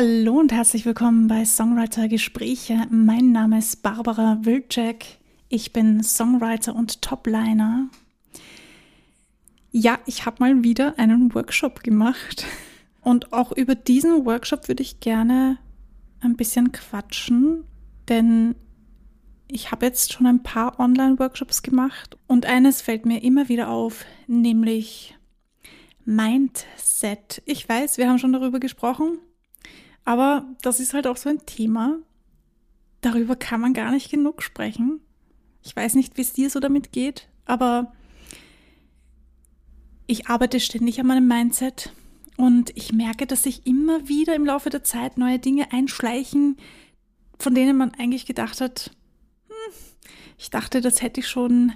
Hallo und herzlich willkommen bei Songwriter Gespräche. Mein Name ist Barbara Wildjack. Ich bin Songwriter und Topliner. Ja, ich habe mal wieder einen Workshop gemacht. Und auch über diesen Workshop würde ich gerne ein bisschen quatschen, denn ich habe jetzt schon ein paar Online-Workshops gemacht und eines fällt mir immer wieder auf, nämlich Mindset. Ich weiß, wir haben schon darüber gesprochen, aber das ist halt auch so ein Thema. Darüber kann man gar nicht genug sprechen. Ich weiß nicht, wie es dir so damit geht, aber ich arbeite ständig an meinem Mindset und ich merke, dass sich immer wieder im Laufe der Zeit neue Dinge einschleichen, von denen man eigentlich gedacht hat, hm, ich dachte, das hätte ich schon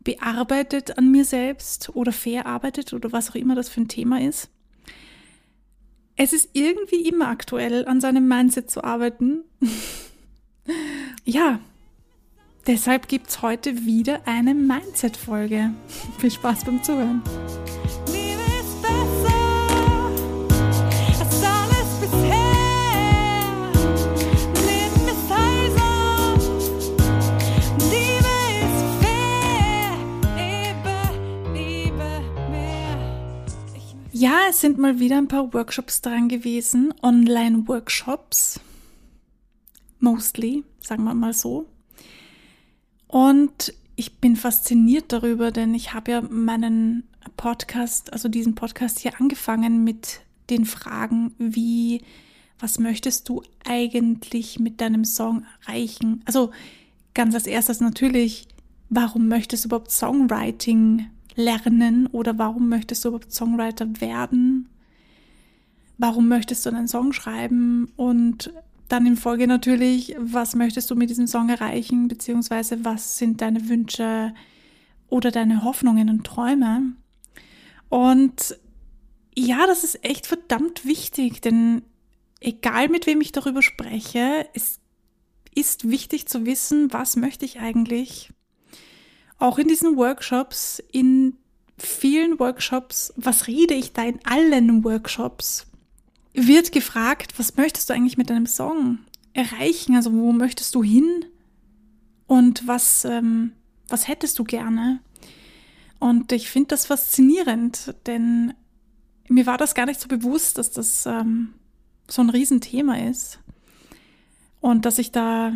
bearbeitet an mir selbst oder verarbeitet oder was auch immer das für ein Thema ist. Es ist irgendwie immer aktuell, an seinem Mindset zu arbeiten. ja, deshalb gibt es heute wieder eine Mindset-Folge. Viel Spaß beim Zuhören. Ja, es sind mal wieder ein paar Workshops dran gewesen, Online-Workshops. Mostly, sagen wir mal so. Und ich bin fasziniert darüber, denn ich habe ja meinen Podcast, also diesen Podcast hier angefangen mit den Fragen, wie, was möchtest du eigentlich mit deinem Song erreichen? Also ganz als erstes natürlich, warum möchtest du überhaupt Songwriting lernen oder warum möchtest du überhaupt Songwriter werden? Warum möchtest du einen Song schreiben? Und dann in Folge natürlich, was möchtest du mit diesem Song erreichen, beziehungsweise was sind deine Wünsche oder deine Hoffnungen und Träume? Und ja, das ist echt verdammt wichtig, denn egal mit wem ich darüber spreche, es ist wichtig zu wissen, was möchte ich eigentlich auch in diesen Workshops, in vielen Workshops, was rede ich da in allen Workshops, wird gefragt, was möchtest du eigentlich mit deinem Song erreichen? Also wo möchtest du hin? Und was, ähm, was hättest du gerne? Und ich finde das faszinierend, denn mir war das gar nicht so bewusst, dass das ähm, so ein Riesenthema ist. Und dass ich da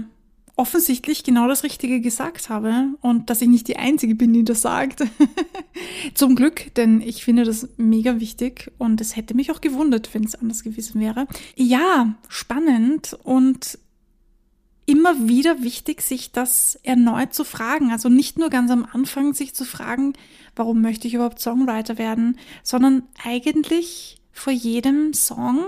offensichtlich genau das Richtige gesagt habe und dass ich nicht die Einzige bin, die das sagt. Zum Glück, denn ich finde das mega wichtig und es hätte mich auch gewundert, wenn es anders gewesen wäre. Ja, spannend und immer wieder wichtig, sich das erneut zu fragen. Also nicht nur ganz am Anfang sich zu fragen, warum möchte ich überhaupt Songwriter werden, sondern eigentlich vor jedem Song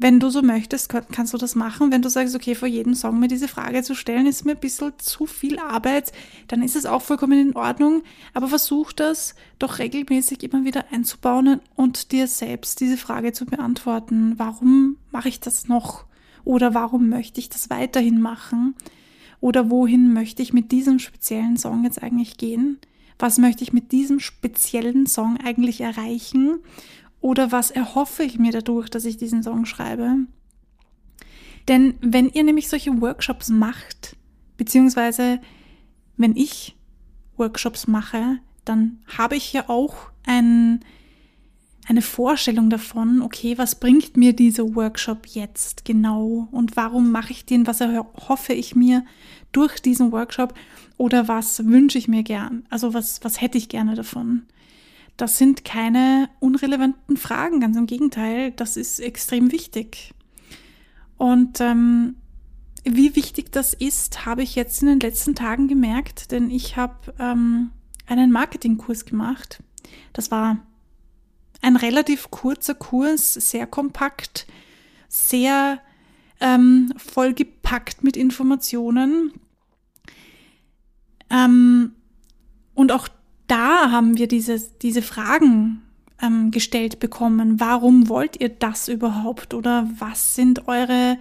wenn du so möchtest, kannst du das machen. Wenn du sagst, okay, vor jedem Song mir diese Frage zu stellen, ist mir ein bisschen zu viel Arbeit, dann ist es auch vollkommen in Ordnung. Aber versuch das doch regelmäßig immer wieder einzubauen und dir selbst diese Frage zu beantworten. Warum mache ich das noch? Oder warum möchte ich das weiterhin machen? Oder wohin möchte ich mit diesem speziellen Song jetzt eigentlich gehen? Was möchte ich mit diesem speziellen Song eigentlich erreichen? Oder was erhoffe ich mir dadurch, dass ich diesen Song schreibe? Denn wenn ihr nämlich solche Workshops macht, beziehungsweise wenn ich Workshops mache, dann habe ich ja auch ein, eine Vorstellung davon, okay, was bringt mir dieser Workshop jetzt genau? Und warum mache ich den, was erhoffe ich mir durch diesen Workshop? Oder was wünsche ich mir gern, also was, was hätte ich gerne davon das sind keine unrelevanten Fragen, ganz im Gegenteil, das ist extrem wichtig. Und ähm, wie wichtig das ist, habe ich jetzt in den letzten Tagen gemerkt, denn ich habe ähm, einen Marketingkurs gemacht. Das war ein relativ kurzer Kurs, sehr kompakt, sehr ähm, vollgepackt mit Informationen. Ähm, und auch da haben wir diese, diese Fragen ähm, gestellt bekommen. Warum wollt ihr das überhaupt? Oder was sind eure,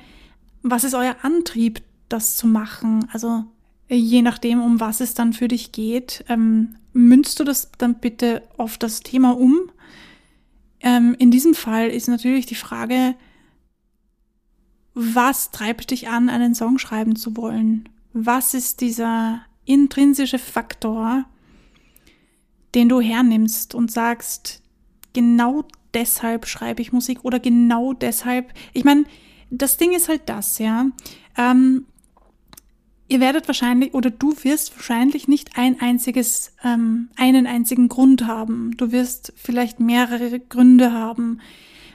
was ist euer Antrieb, das zu machen? Also je nachdem, um was es dann für dich geht, ähm, münzt du das dann bitte auf das Thema um. Ähm, in diesem Fall ist natürlich die Frage, was treibt dich an, einen Song schreiben zu wollen? Was ist dieser intrinsische Faktor, den du hernimmst und sagst, genau deshalb schreibe ich Musik oder genau deshalb. Ich meine, das Ding ist halt das, ja. Ähm, ihr werdet wahrscheinlich oder du wirst wahrscheinlich nicht ein einziges, ähm, einen einzigen Grund haben. Du wirst vielleicht mehrere Gründe haben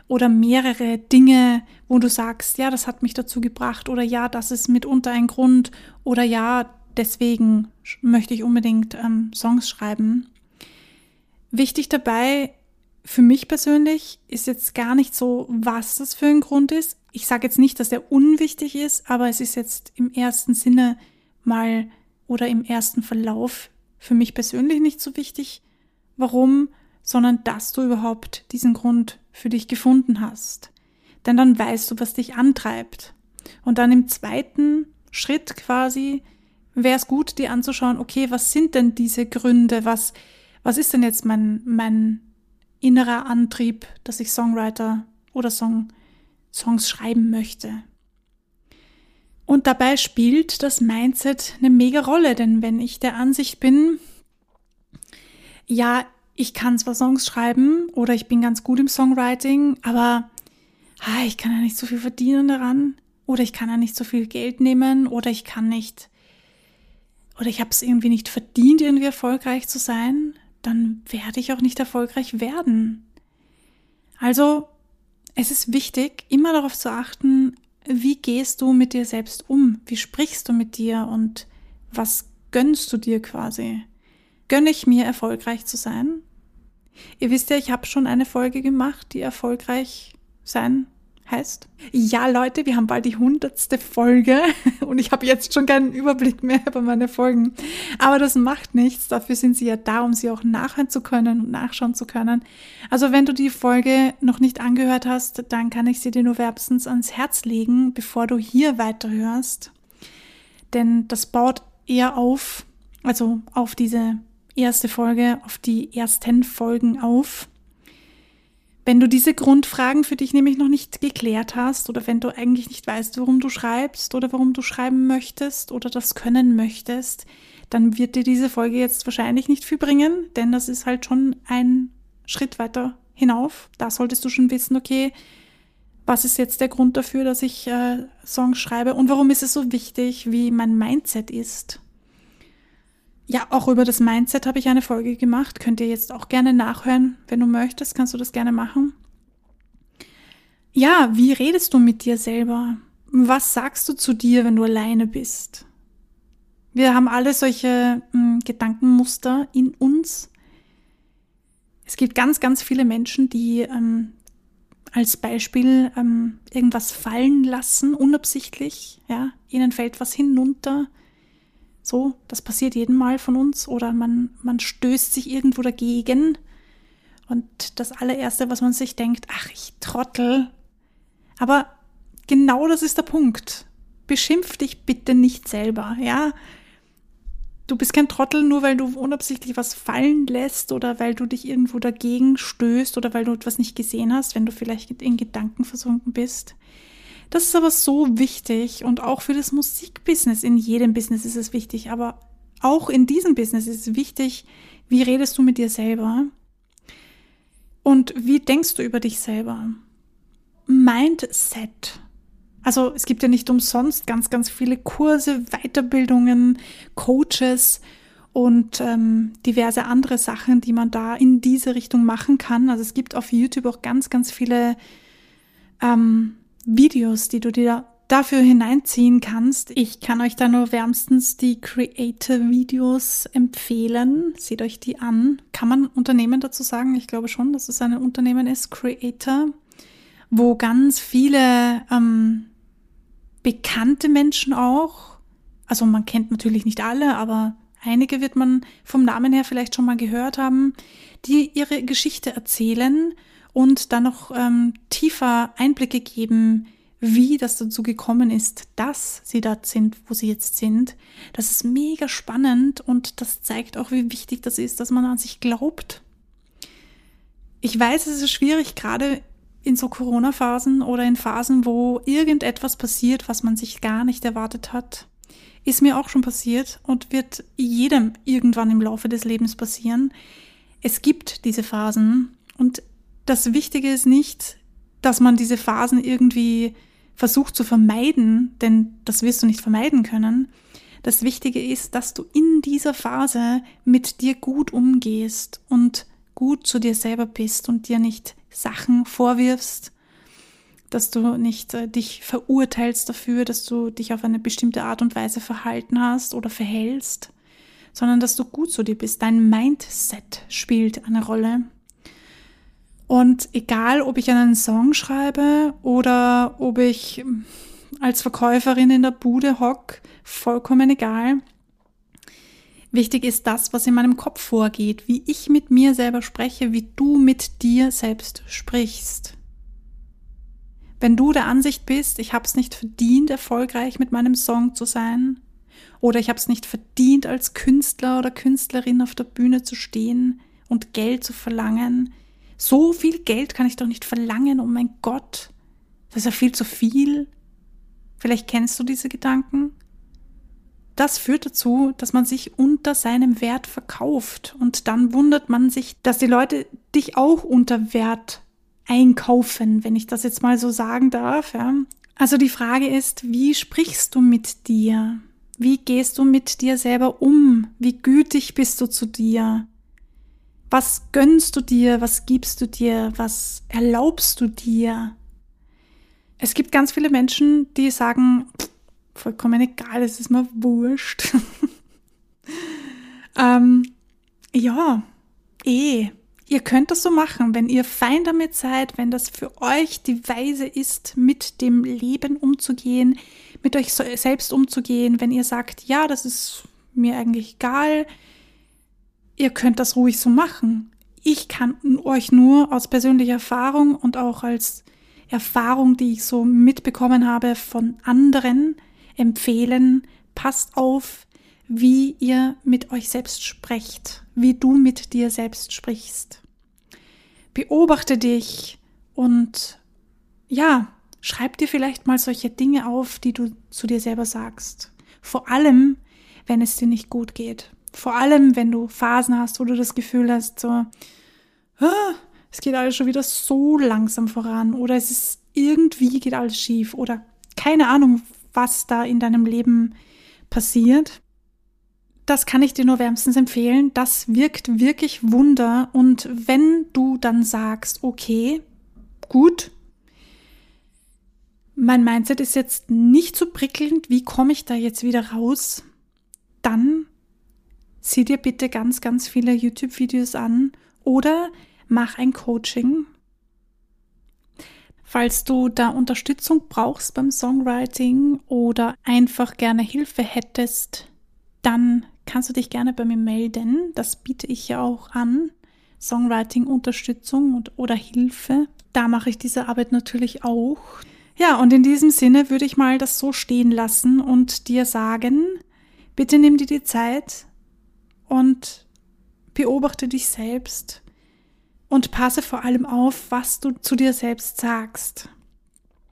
oder mehrere Dinge, wo du sagst, ja, das hat mich dazu gebracht oder ja, das ist mitunter ein Grund oder ja, deswegen möchte ich unbedingt ähm, Songs schreiben. Wichtig dabei für mich persönlich ist jetzt gar nicht so, was das für ein Grund ist. Ich sage jetzt nicht, dass der unwichtig ist, aber es ist jetzt im ersten Sinne mal oder im ersten Verlauf für mich persönlich nicht so wichtig, warum, sondern dass du überhaupt diesen Grund für dich gefunden hast. Denn dann weißt du, was dich antreibt. Und dann im zweiten Schritt quasi wäre es gut, dir anzuschauen, okay, was sind denn diese Gründe? Was, was ist denn jetzt mein, mein innerer Antrieb, dass ich Songwriter oder Song, Songs schreiben möchte? Und dabei spielt das Mindset eine mega Rolle, denn wenn ich der Ansicht bin, ja, ich kann zwar Songs schreiben oder ich bin ganz gut im Songwriting, aber ah, ich kann ja nicht so viel verdienen daran oder ich kann ja nicht so viel Geld nehmen oder ich kann nicht oder ich habe es irgendwie nicht verdient, irgendwie erfolgreich zu sein, dann werde ich auch nicht erfolgreich werden. Also es ist wichtig, immer darauf zu achten, wie gehst du mit dir selbst um? Wie sprichst du mit dir und was gönnst du dir quasi? Gönne ich mir erfolgreich zu sein? Ihr wisst ja, ich habe schon eine Folge gemacht, die erfolgreich sein heißt. Ja, Leute, wir haben bald die hundertste Folge und ich habe jetzt schon keinen Überblick mehr über meine Folgen. Aber das macht nichts. Dafür sind sie ja da, um sie auch nachhören zu können und nachschauen zu können. Also wenn du die Folge noch nicht angehört hast, dann kann ich sie dir nur wärmstens ans Herz legen, bevor du hier weiterhörst. Denn das baut eher auf, also auf diese erste Folge, auf die ersten Folgen auf. Wenn du diese Grundfragen für dich nämlich noch nicht geklärt hast oder wenn du eigentlich nicht weißt, warum du schreibst oder warum du schreiben möchtest oder das können möchtest, dann wird dir diese Folge jetzt wahrscheinlich nicht viel bringen, denn das ist halt schon ein Schritt weiter hinauf. Da solltest du schon wissen, okay, was ist jetzt der Grund dafür, dass ich äh, Songs schreibe und warum ist es so wichtig, wie mein Mindset ist. Ja, auch über das Mindset habe ich eine Folge gemacht. Könnt ihr jetzt auch gerne nachhören. Wenn du möchtest, kannst du das gerne machen. Ja, wie redest du mit dir selber? Was sagst du zu dir, wenn du alleine bist? Wir haben alle solche mh, hm, Gedankenmuster in uns. Es gibt ganz, ganz viele Menschen, die ähm, als Beispiel ähm, irgendwas fallen lassen, unabsichtlich. Ja, ihnen fällt was hinunter so, das passiert jedem Mal von uns oder man, man stößt sich irgendwo dagegen. Und das allererste, was man sich denkt, ach, ich trottel. Aber genau das ist der Punkt. Beschimpf dich bitte nicht selber, ja? Du bist kein Trottel, nur weil du unabsichtlich was fallen lässt oder weil du dich irgendwo dagegen stößt oder weil du etwas nicht gesehen hast, wenn du vielleicht in Gedanken versunken bist. Das ist aber so wichtig und auch für das Musikbusiness. In jedem Business ist es wichtig, aber auch in diesem Business ist es wichtig, wie redest du mit dir selber und wie denkst du über dich selber. Mindset. Also es gibt ja nicht umsonst ganz, ganz viele Kurse, Weiterbildungen, Coaches und ähm, diverse andere Sachen, die man da in diese Richtung machen kann. Also es gibt auf YouTube auch ganz, ganz viele ähm, Videos, die du dir dafür hineinziehen kannst. Ich kann euch da nur wärmstens die Creator-Videos empfehlen. Seht euch die an. Kann man Unternehmen dazu sagen? Ich glaube schon, dass es ein Unternehmen ist, Creator, wo ganz viele ähm, bekannte Menschen auch, also man kennt natürlich nicht alle, aber einige wird man vom Namen her vielleicht schon mal gehört haben, die ihre Geschichte erzählen und dann noch ähm, tiefer Einblicke geben, wie das dazu gekommen ist, dass sie dort sind, wo sie jetzt sind. Das ist mega spannend und das zeigt auch, wie wichtig das ist, dass man an sich glaubt. Ich weiß, es ist schwierig, gerade in so Corona-Phasen oder in Phasen, wo irgendetwas passiert, was man sich gar nicht erwartet hat. Ist mir auch schon passiert und wird jedem irgendwann im Laufe des Lebens passieren. Es gibt diese Phasen und das Wichtige ist nicht, dass man diese Phasen irgendwie versucht zu vermeiden, denn das wirst du nicht vermeiden können. Das Wichtige ist, dass du in dieser Phase mit dir gut umgehst und gut zu dir selber bist und dir nicht Sachen vorwirfst, dass du nicht äh, dich verurteilst dafür, dass du dich auf eine bestimmte Art und Weise verhalten hast oder verhältst, sondern dass du gut zu dir bist. Dein Mindset spielt eine Rolle. Und egal, ob ich einen Song schreibe oder ob ich als Verkäuferin in der Bude hock, vollkommen egal. Wichtig ist das, was in meinem Kopf vorgeht, wie ich mit mir selber spreche, wie du mit dir selbst sprichst. Wenn du der Ansicht bist, ich habe es nicht verdient, erfolgreich mit meinem Song zu sein, oder ich habe es nicht verdient, als Künstler oder Künstlerin auf der Bühne zu stehen und Geld zu verlangen, so viel Geld kann ich doch nicht verlangen, oh mein Gott. Das ist ja viel zu viel. Vielleicht kennst du diese Gedanken. Das führt dazu, dass man sich unter seinem Wert verkauft und dann wundert man sich, dass die Leute dich auch unter Wert einkaufen, wenn ich das jetzt mal so sagen darf. Ja. Also die Frage ist, wie sprichst du mit dir? Wie gehst du mit dir selber um? Wie gütig bist du zu dir? Was gönnst du dir? Was gibst du dir? Was erlaubst du dir? Es gibt ganz viele Menschen, die sagen, vollkommen egal, es ist mir wurscht. ähm, ja, eh. Ihr könnt das so machen, wenn ihr fein damit seid, wenn das für euch die Weise ist, mit dem Leben umzugehen, mit euch selbst umzugehen, wenn ihr sagt, ja, das ist mir eigentlich egal, ihr könnt das ruhig so machen. Ich kann euch nur aus persönlicher Erfahrung und auch als Erfahrung, die ich so mitbekommen habe von anderen, empfehlen, passt auf, wie ihr mit euch selbst sprecht, wie du mit dir selbst sprichst. Beobachte dich und ja, schreib dir vielleicht mal solche Dinge auf, die du zu dir selber sagst. Vor allem, wenn es dir nicht gut geht. Vor allem, wenn du Phasen hast, wo du das Gefühl hast, so, es geht alles schon wieder so langsam voran oder es ist irgendwie geht alles schief oder keine Ahnung, was da in deinem Leben passiert. Das kann ich dir nur wärmstens empfehlen. Das wirkt wirklich Wunder. Und wenn du dann sagst, okay, gut, mein Mindset ist jetzt nicht so prickelnd, wie komme ich da jetzt wieder raus? Dann sieh dir bitte ganz, ganz viele YouTube-Videos an oder mach ein Coaching. Falls du da Unterstützung brauchst beim Songwriting oder einfach gerne Hilfe hättest, dann kannst du dich gerne bei mir melden. Das biete ich ja auch an. Songwriting-Unterstützung oder Hilfe. Da mache ich diese Arbeit natürlich auch. Ja, und in diesem Sinne würde ich mal das so stehen lassen und dir sagen, bitte nimm dir die Zeit, und beobachte dich selbst und passe vor allem auf, was du zu dir selbst sagst.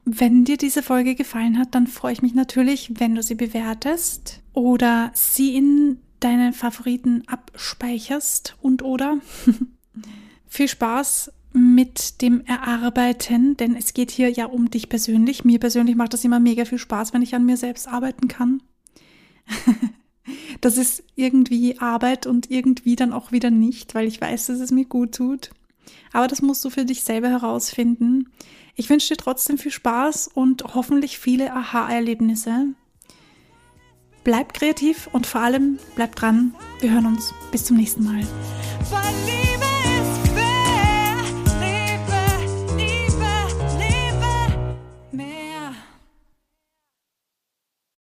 Wenn dir diese Folge gefallen hat, dann freue ich mich natürlich, wenn du sie bewertest oder sie in deine Favoriten abspeicherst und oder viel Spaß mit dem Erarbeiten, denn es geht hier ja um dich persönlich. Mir persönlich macht das immer mega viel Spaß, wenn ich an mir selbst arbeiten kann. Das ist irgendwie Arbeit und irgendwie dann auch wieder nicht, weil ich weiß, dass es mir gut tut. Aber das musst du für dich selber herausfinden. Ich wünsche dir trotzdem viel Spaß und hoffentlich viele Aha-Erlebnisse. Bleib kreativ und vor allem bleib dran. Wir hören uns. Bis zum nächsten Mal.